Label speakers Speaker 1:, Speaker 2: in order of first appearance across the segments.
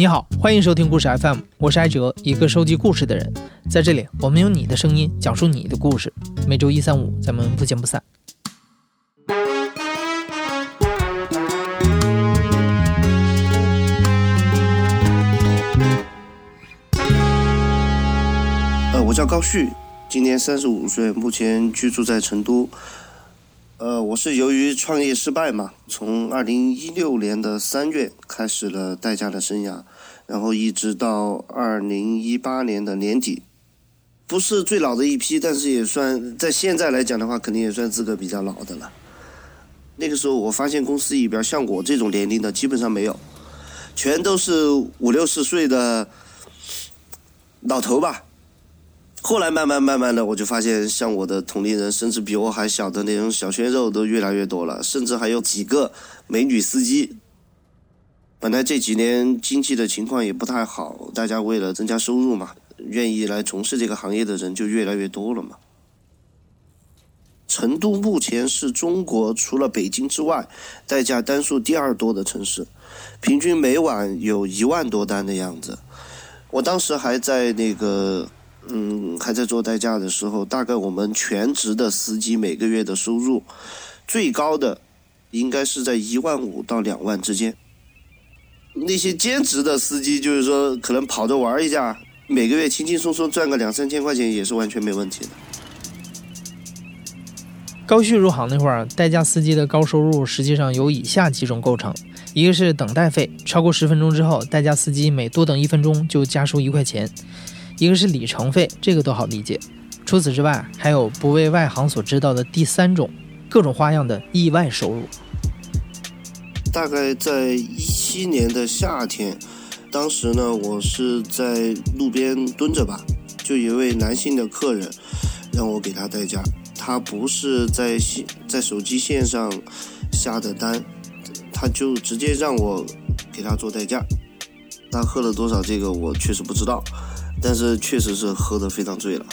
Speaker 1: 你好，欢迎收听故事 FM，我是艾哲，一个收集故事的人。在这里，我们用你的声音讲述你的故事。每周一、三、五，咱们不见不散。
Speaker 2: 呃，我叫高旭，今年三十五岁，目前居住在成都。呃，我是由于创业失败嘛，从二零一六年的三月开始了代驾的生涯，然后一直到二零一八年的年底，不是最老的一批，但是也算在现在来讲的话，肯定也算资格比较老的了。那个时候我发现公司里边像我这种年龄的基本上没有，全都是五六十岁的老头吧。后来慢慢慢慢的，我就发现像我的同龄人，甚至比我还小的那种小鲜肉都越来越多了，甚至还有几个美女司机。本来这几年经济的情况也不太好，大家为了增加收入嘛，愿意来从事这个行业的人就越来越多了嘛。成都目前是中国除了北京之外，代驾单数第二多的城市，平均每晚有一万多单的样子。我当时还在那个。嗯，还在做代驾的时候，大概我们全职的司机每个月的收入，最高的应该是在一万五到两万之间。那些兼职的司机，就是说可能跑着玩一下，每个月轻轻松松赚个两三千块钱也是完全没问题的。
Speaker 1: 高旭入行那会儿，代驾司机的高收入实际上有以下几种构成：一个是等待费，超过十分钟之后，代驾司机每多等一分钟就加收一块钱。一个是里程费，这个都好理解。除此之外，还有不为外行所知道的第三种，各种花样的意外收入。
Speaker 2: 大概在一七年的夏天，当时呢，我是在路边蹲着吧，就一位男性的客人让我给他代驾，他不是在线在手机线上下的单，他就直接让我给他做代驾。他喝了多少，这个我确实不知道。但是确实是喝得非常醉了。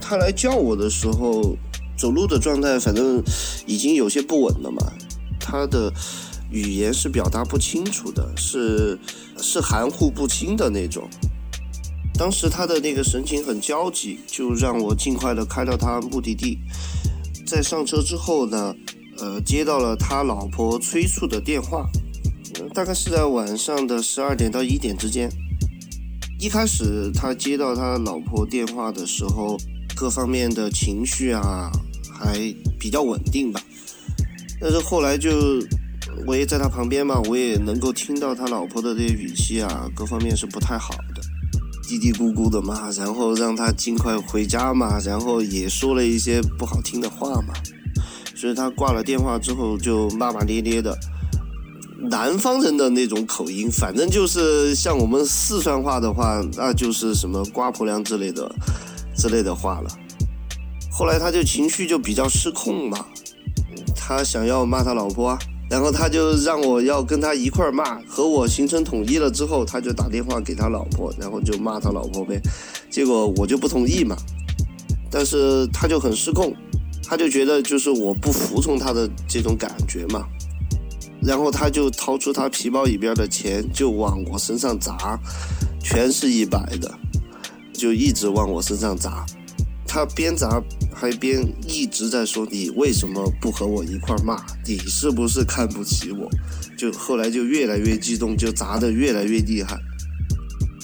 Speaker 2: 他来叫我的时候，走路的状态反正已经有些不稳了嘛。他的语言是表达不清楚的，是是含糊不清的那种。当时他的那个神情很焦急，就让我尽快的开到他目的地。在上车之后呢，呃，接到了他老婆催促的电话，大概是在晚上的十二点到一点之间。一开始他接到他老婆电话的时候，各方面的情绪啊还比较稳定吧。但是后来就我也在他旁边嘛，我也能够听到他老婆的这些语气啊，各方面是不太好的，嘀嘀咕咕的嘛，然后让他尽快回家嘛，然后也说了一些不好听的话嘛。所以他挂了电话之后就骂骂咧咧的。南方人的那种口音，反正就是像我们四川话的话，那就是什么瓜婆娘之类的之类的话了。后来他就情绪就比较失控嘛，他想要骂他老婆，啊，然后他就让我要跟他一块儿骂，和我形成统一了之后，他就打电话给他老婆，然后就骂他老婆呗。结果我就不同意嘛，但是他就很失控，他就觉得就是我不服从他的这种感觉嘛。然后他就掏出他皮包里边的钱，就往我身上砸，全是一百的，就一直往我身上砸。他边砸还边一直在说：“你为什么不和我一块骂？你是不是看不起我？”就后来就越来越激动，就砸得越来越厉害。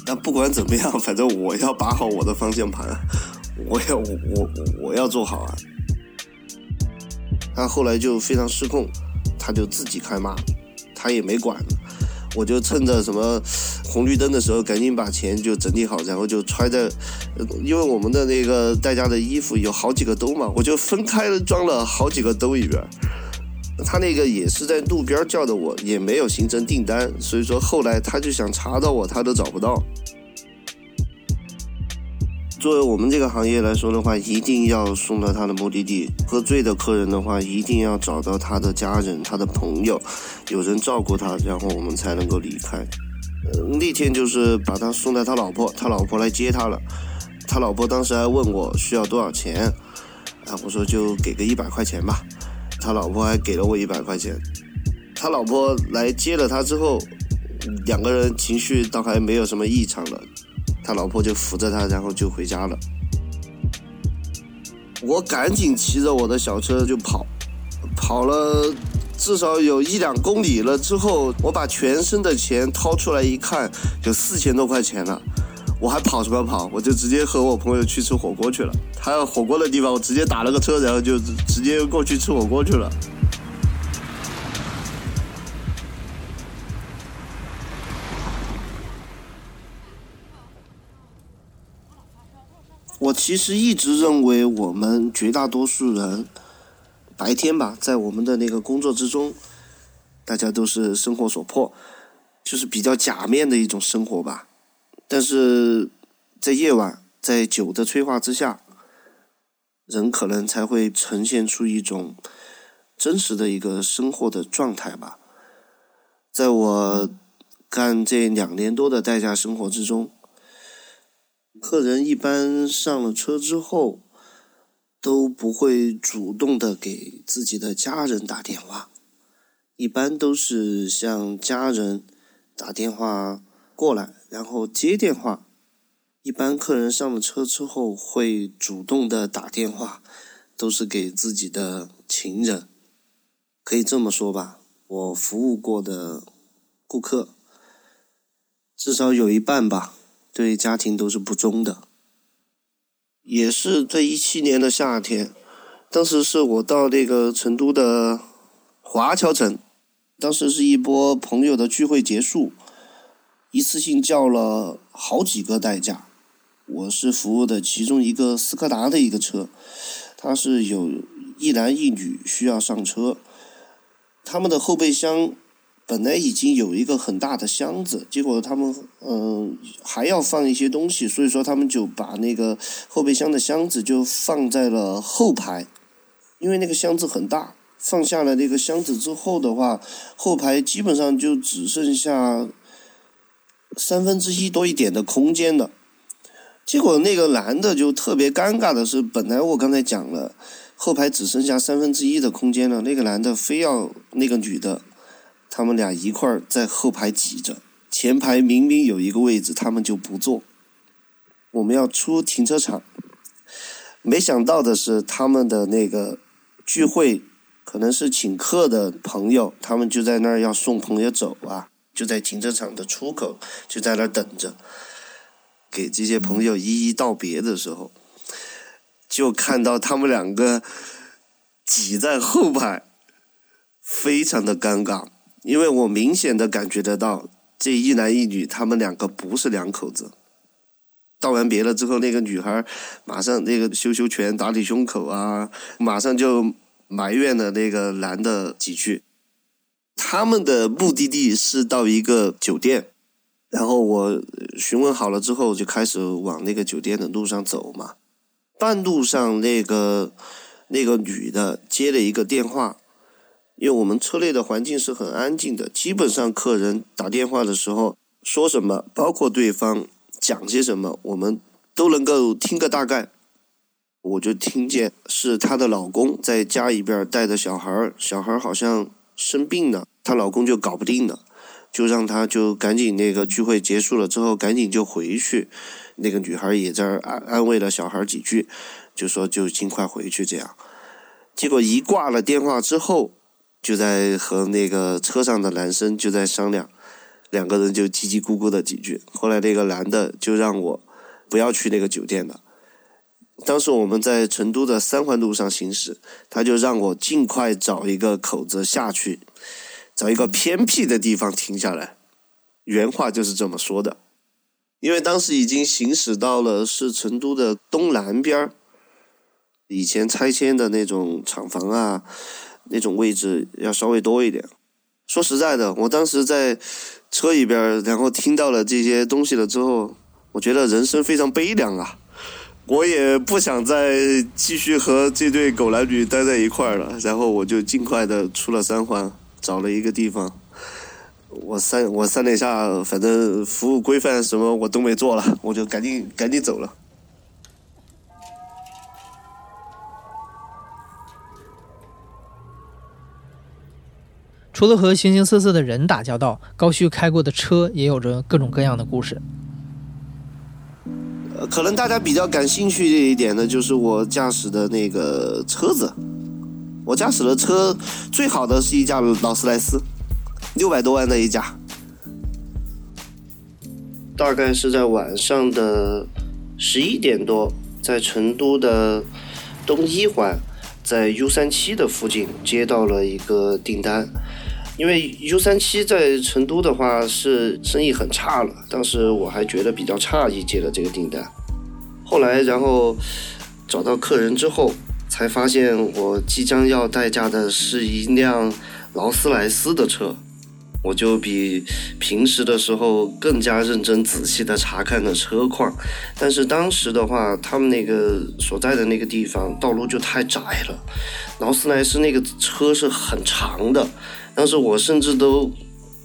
Speaker 2: 但不管怎么样，反正我要把好我的方向盘，我要我我要做好啊。他后来就非常失控。他就自己开骂，他也没管，我就趁着什么红绿灯的时候，赶紧把钱就整理好，然后就揣在，因为我们的那个代驾的衣服有好几个兜嘛，我就分开装了好几个兜里边。他那个也是在路边叫的我，也没有形成订单，所以说后来他就想查到我，他都找不到。作为我们这个行业来说的话，一定要送到他的目的地。喝醉的客人的话，一定要找到他的家人、他的朋友，有人照顾他，然后我们才能够离开。呃，那天就是把他送到他老婆，他老婆来接他了。他老婆当时还问我需要多少钱，啊，我说就给个一百块钱吧。他老婆还给了我一百块钱。他老婆来接了他之后，两个人情绪倒还没有什么异常了，他老婆就扶着他，然后就回家了。我赶紧骑着我的小车就跑，跑了至少有一两公里了之后，我把全身的钱掏出来一看，有四千多块钱了。我还跑什么跑？我就直接和我朋友去吃火锅去了。他有火锅的地方，我直接打了个车，然后就直接过去吃火锅去了。其实一直认为，我们绝大多数人白天吧，在我们的那个工作之中，大家都是生活所迫，就是比较假面的一种生活吧。但是在夜晚，在酒的催化之下，人可能才会呈现出一种真实的一个生活的状态吧。在我干这两年多的代驾生活之中，客人一般上了车之后，都不会主动的给自己的家人打电话，一般都是向家人打电话过来。然后接电话，一般客人上了车之后会主动的打电话，都是给自己的情人。可以这么说吧，我服务过的顾客，至少有一半吧，对家庭都是不忠的。也是在一七年的夏天，当时是我到那个成都的华侨城，当时是一波朋友的聚会结束。一次性叫了好几个代驾，我是服务的其中一个斯柯达的一个车，他是有一男一女需要上车，他们的后备箱本来已经有一个很大的箱子，结果他们嗯还要放一些东西，所以说他们就把那个后备箱的箱子就放在了后排，因为那个箱子很大，放下了那个箱子之后的话，后排基本上就只剩下。三分之一多一点的空间了，结果那个男的就特别尴尬的是，本来我刚才讲了，后排只剩下三分之一的空间了，那个男的非要那个女的，他们俩一块儿在后排挤着，前排明明有一个位置，他们就不坐。我们要出停车场，没想到的是他们的那个聚会可能是请客的朋友，他们就在那儿要送朋友走啊。就在停车场的出口，就在那儿等着，给这些朋友一一道别的时候，就看到他们两个挤在后排，非常的尴尬，因为我明显的感觉得到，这一男一女，他们两个不是两口子。道完别了之后，那个女孩马上那个羞羞拳打你胸口啊，马上就埋怨了那个男的几句。他们的目的地是到一个酒店，然后我询问好了之后，就开始往那个酒店的路上走嘛。半路上，那个那个女的接了一个电话，因为我们车内的环境是很安静的，基本上客人打电话的时候说什么，包括对方讲些什么，我们都能够听个大概。我就听见是她的老公在家里边带着小孩小孩好像。生病了，她老公就搞不定了，就让她就赶紧那个聚会结束了之后赶紧就回去。那个女孩也在安安慰了小孩几句，就说就尽快回去这样。结果一挂了电话之后，就在和那个车上的男生就在商量，两个人就叽叽咕咕的几句。后来那个男的就让我不要去那个酒店了。当时我们在成都的三环路上行驶，他就让我尽快找一个口子下去，找一个偏僻的地方停下来。原话就是这么说的。因为当时已经行驶到了是成都的东南边儿，以前拆迁的那种厂房啊，那种位置要稍微多一点。说实在的，我当时在车里边，然后听到了这些东西了之后，我觉得人生非常悲凉啊。我也不想再继续和这对狗男女待在一块儿了，然后我就尽快的出了三环，找了一个地方。我三我三点下，反正服务规范什么我都没做了，我就赶紧赶紧走了。
Speaker 1: 除了和形形色色的人打交道，高旭开过的车也有着各种各样的故事。
Speaker 2: 呃，可能大家比较感兴趣的一点呢，就是我驾驶的那个车子。我驾驶的车最好的是一架劳斯莱斯，六百多万的一架。大概是在晚上的十一点多，在成都的东一环，在 U 三七的附近接到了一个订单。因为 U 三七在成都的话是生意很差了，当时我还觉得比较诧异，接了这个订单。后来，然后找到客人之后，才发现我即将要代驾的是一辆劳斯莱斯的车。我就比平时的时候更加认真仔细的查看了车况，但是当时的话，他们那个所在的那个地方道路就太窄了，劳斯莱斯那个车是很长的，当时我甚至都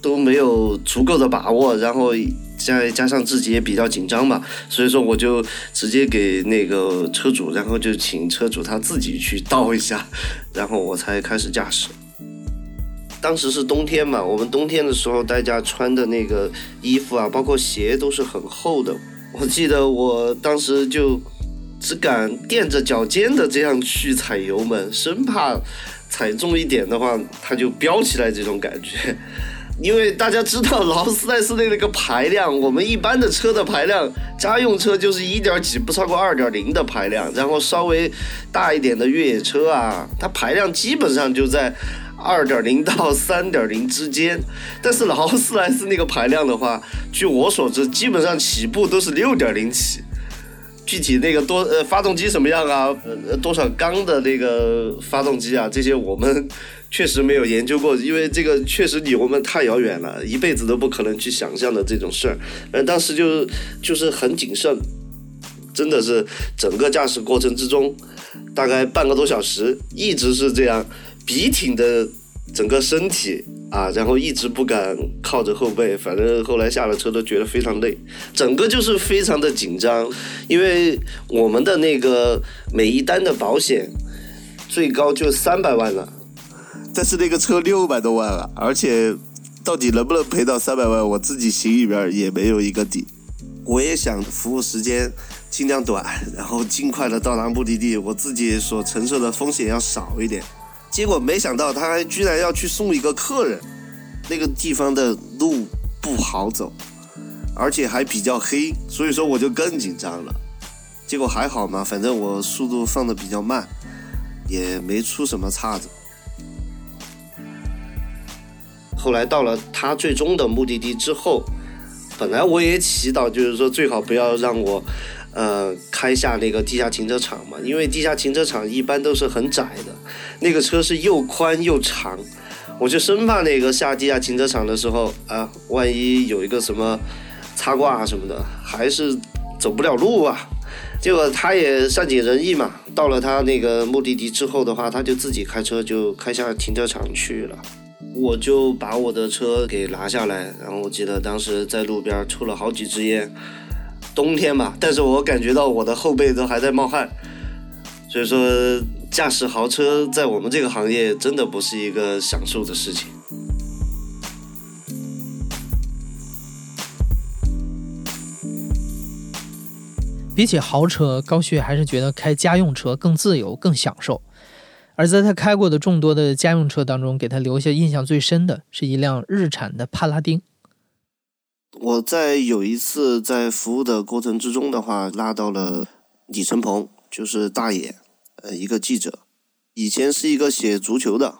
Speaker 2: 都没有足够的把握，然后再加上自己也比较紧张嘛，所以说我就直接给那个车主，然后就请车主他自己去倒一下，然后我才开始驾驶。当时是冬天嘛，我们冬天的时候，大家穿的那个衣服啊，包括鞋都是很厚的。我记得我当时就只敢垫着脚尖的这样去踩油门，生怕踩重一点的话，它就飙起来这种感觉。因为大家知道劳斯莱斯的那个排量，我们一般的车的排量，家用车就是一点几，不超过二点零的排量，然后稍微大一点的越野车啊，它排量基本上就在。二点零到三点零之间，但是劳斯莱斯那个排量的话，据我所知，基本上起步都是六点零起。具体那个多呃发动机什么样啊，呃多少缸的那个发动机啊，这些我们确实没有研究过，因为这个确实离我们太遥远了，一辈子都不可能去想象的这种事儿。呃，当时就就是很谨慎，真的是整个驾驶过程之中，大概半个多小时，一直是这样。笔挺的整个身体啊，然后一直不敢靠着后背，反正后来下了车都觉得非常累，整个就是非常的紧张，因为我们的那个每一单的保险最高就三百万了，但是那个车六百多万了，而且到底能不能赔到三百万，我自己心里边也没有一个底。我也想服务时间尽量短，然后尽快的到达目的地，我自己所承受的风险要少一点。结果没想到，他还居然要去送一个客人，那个地方的路不好走，而且还比较黑，所以说我就更紧张了。结果还好嘛，反正我速度放的比较慢，也没出什么岔子。后来到了他最终的目的地之后，本来我也祈祷，就是说最好不要让我。呃，开下那个地下停车场嘛，因为地下停车场一般都是很窄的，那个车是又宽又长，我就生怕那个下地下停车场的时候啊，万一有一个什么擦挂什么的，还是走不了路啊。结果他也善解人意嘛，到了他那个目的地之后的话，他就自己开车就开下停车场去了，我就把我的车给拿下来，然后我记得当时在路边抽了好几支烟。冬天嘛，但是我感觉到我的后背都还在冒汗，所以说驾驶豪车在我们这个行业真的不是一个享受的事情。
Speaker 1: 比起豪车，高旭还是觉得开家用车更自由、更享受。而在他开过的众多的家用车当中，给他留下印象最深的是一辆日产的帕拉丁。
Speaker 2: 我在有一次在服务的过程之中的话，拉到了李承鹏，就是大爷，呃，一个记者，以前是一个写足球的，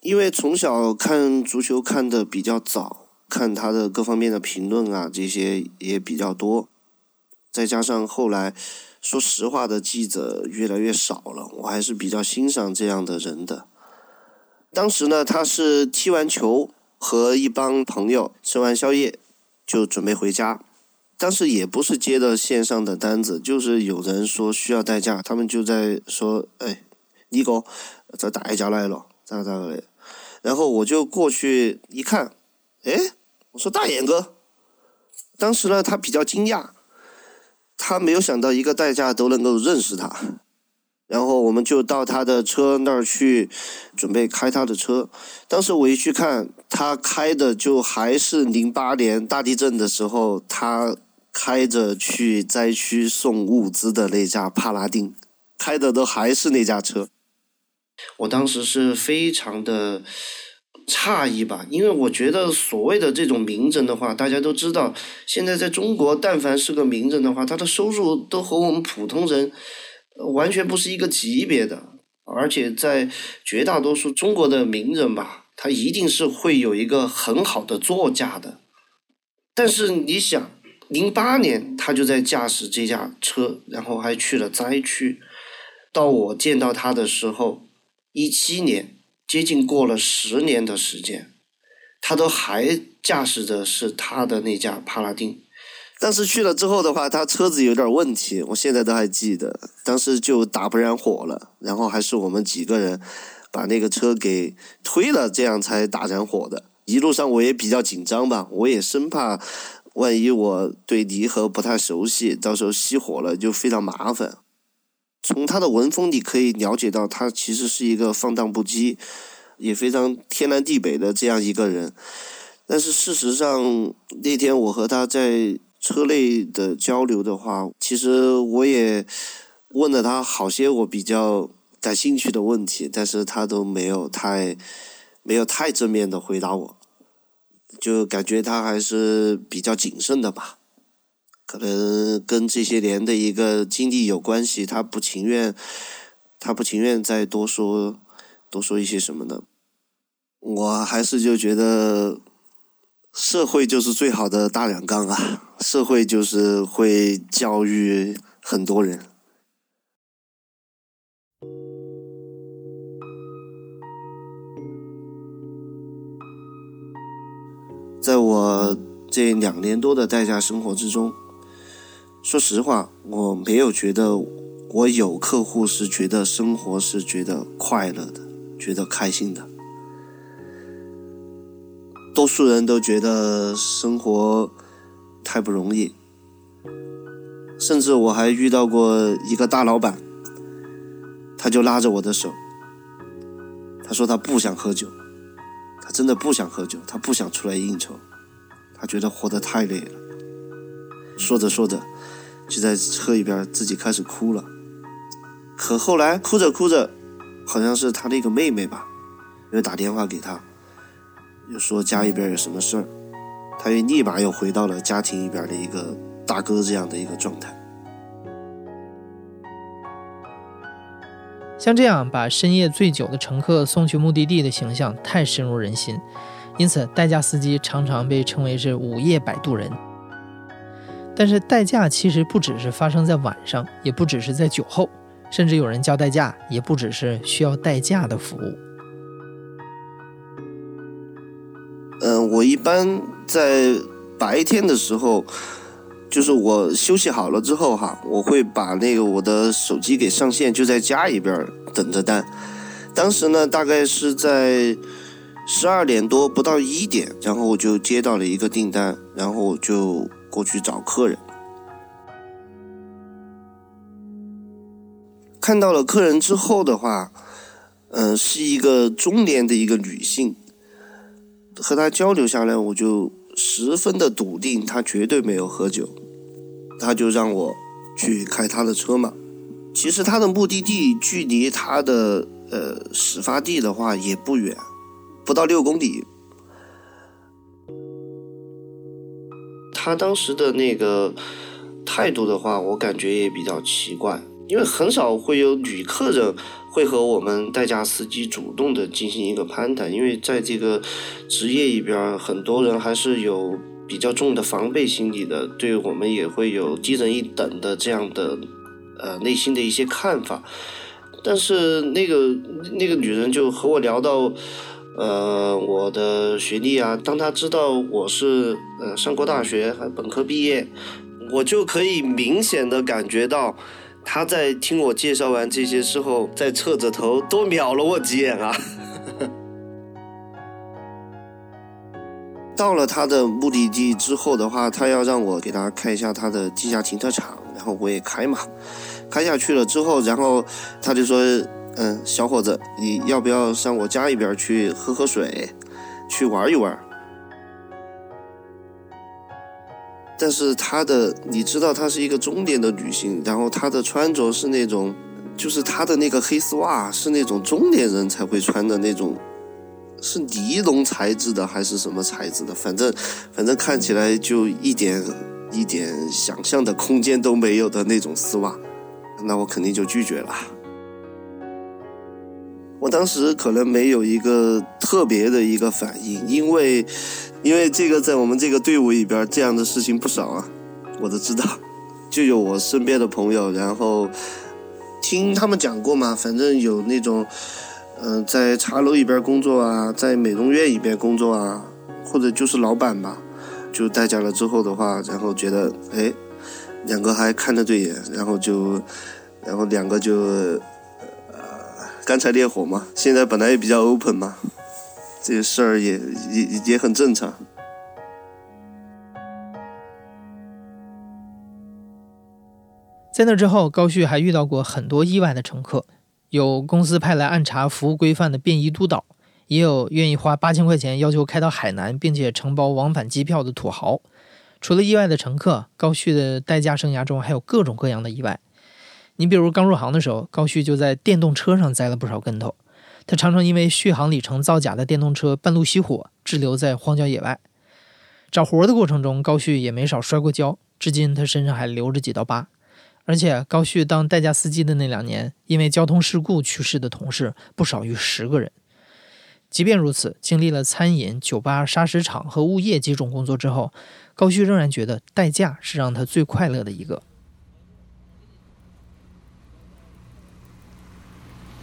Speaker 2: 因为从小看足球看的比较早，看他的各方面的评论啊，这些也比较多，再加上后来说实话的记者越来越少了，我还是比较欣赏这样的人的。当时呢，他是踢完球和一帮朋友吃完宵夜。就准备回家，当时也不是接的线上的单子，就是有人说需要代驾，他们就在说：“哎，你哥，这代驾来了，咋咋的？”然后我就过去一看，哎，我说大眼哥，当时呢他比较惊讶，他没有想到一个代驾都能够认识他，然后我们就到他的车那儿去，准备开他的车。当时我一去看，他开的就还是零八年大地震的时候，他开着去灾区送物资的那架帕拉丁，开的都还是那架车。我当时是非常的诧异吧，因为我觉得所谓的这种名人的话，大家都知道，现在在中国，但凡是个名人的话，他的收入都和我们普通人。完全不是一个级别的，而且在绝大多数中国的名人吧，他一定是会有一个很好的座驾的。但是你想，零八年他就在驾驶这架车，然后还去了灾区。到我见到他的时候，一七年，接近过了十年的时间，他都还驾驶的是他的那架帕拉丁。但是去了之后的话，他车子有点问题，我现在都还记得。当时就打不燃火了，然后还是我们几个人把那个车给推了，这样才打燃火的。一路上我也比较紧张吧，我也生怕万一我对离合不太熟悉，到时候熄火了就非常麻烦。从他的文风你可以了解到，他其实是一个放荡不羁，也非常天南地北的这样一个人。但是事实上，那天我和他在。车内的交流的话，其实我也问了他好些我比较感兴趣的问题，但是他都没有太没有太正面的回答我，就感觉他还是比较谨慎的吧，可能跟这些年的一个经历有关系，他不情愿，他不情愿再多说多说一些什么的，我还是就觉得。社会就是最好的大染缸啊！社会就是会教育很多人。在我这两年多的代驾生活之中，说实话，我没有觉得我有客户是觉得生活是觉得快乐的，觉得开心的。多数人都觉得生活太不容易，甚至我还遇到过一个大老板，他就拉着我的手，他说他不想喝酒，他真的不想喝酒，他不想出来应酬，他觉得活得太累了。说着说着，就在车里边自己开始哭了。可后来哭着哭着，好像是他的一个妹妹吧，又打电话给他。又说家里边有什么事儿，他又立马又回到了家庭里边的一个大哥这样的一个状态。
Speaker 1: 像这样把深夜醉酒的乘客送去目的地的形象太深入人心，因此代驾司机常常被称为是午夜摆渡人。但是代驾其实不只是发生在晚上，也不只是在酒后，甚至有人叫代驾，也不只是需要代驾的服务。
Speaker 2: 般在白天的时候，就是我休息好了之后哈，我会把那个我的手机给上线，就在家里边等着单。当时呢，大概是在十二点多不到一点，然后我就接到了一个订单，然后我就过去找客人。看到了客人之后的话，嗯，是一个中年的一个女性。和他交流下来，我就十分的笃定，他绝对没有喝酒。他就让我去开他的车嘛。其实他的目的地距离他的呃始发地的话也不远，不到六公里。他当时的那个态度的话，我感觉也比较奇怪，因为很少会有女客人。会和我们代驾司机主动的进行一个攀谈，因为在这个职业里边，很多人还是有比较重的防备心理的，对我们也会有低人一等的这样的呃内心的一些看法。但是那个那个女人就和我聊到呃我的学历啊，当她知道我是呃上过大学还本科毕业，我就可以明显的感觉到。他在听我介绍完这些之后，再侧着头多瞄了我几眼啊！到了他的目的地之后的话，他要让我给他看一下他的地下停车场，然后我也开嘛，开下去了之后，然后他就说：“嗯，小伙子，你要不要上我家里边去喝喝水，去玩一玩？”但是她的，你知道，她是一个中年的女性，然后她的穿着是那种，就是她的那个黑丝袜是那种中年人才会穿的那种，是尼龙材质的还是什么材质的？反正，反正看起来就一点一点想象的空间都没有的那种丝袜，那我肯定就拒绝了。我当时可能没有一个特别的一个反应，因为，因为这个在我们这个队伍里边这样的事情不少啊，我都知道，就有我身边的朋友，然后听他们讲过嘛，反正有那种，嗯，在茶楼里边工作啊，在美容院里边工作啊，或者就是老板吧，就代驾了之后的话，然后觉得哎，两个还看得对眼，然后就，然后两个就。干柴烈火嘛，现在本来也比较 open 嘛，这些事儿也也也很正常。
Speaker 1: 在那之后，高旭还遇到过很多意外的乘客，有公司派来暗查服务规范的便衣督导，也有愿意花八千块钱要求开到海南并且承包往返机票的土豪。除了意外的乘客，高旭的代驾生涯中还有各种各样的意外。你比如刚入行的时候，高旭就在电动车上栽了不少跟头。他常常因为续航里程造假的电动车半路熄火，滞留在荒郊野外。找活的过程中，高旭也没少摔过跤，至今他身上还留着几道疤。而且，高旭当代驾司机的那两年，因为交通事故去世的同事不少于十个人。即便如此，经历了餐饮、酒吧、砂石场和物业几种工作之后，高旭仍然觉得代驾是让他最快乐的一个。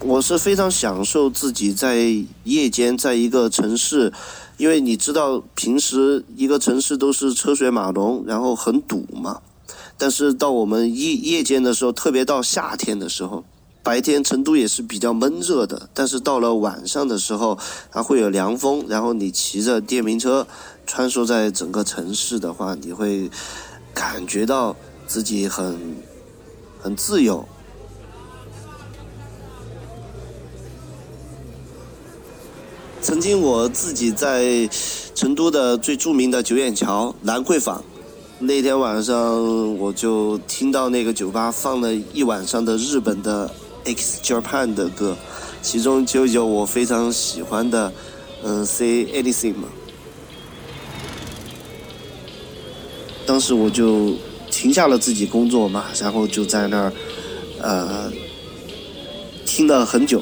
Speaker 2: 我是非常享受自己在夜间在一个城市，因为你知道平时一个城市都是车水马龙，然后很堵嘛。但是到我们夜夜间的时候，特别到夏天的时候，白天成都也是比较闷热的，但是到了晚上的时候，它会有凉风，然后你骑着电瓶车穿梭在整个城市的话，你会感觉到自己很很自由。曾经我自己在成都的最著名的九眼桥兰桂坊，那天晚上我就听到那个酒吧放了一晚上的日本的 X Japan 的歌，其中就有我非常喜欢的，嗯，Say Anything 嘛。当时我就停下了自己工作嘛，然后就在那儿，呃，听了很久。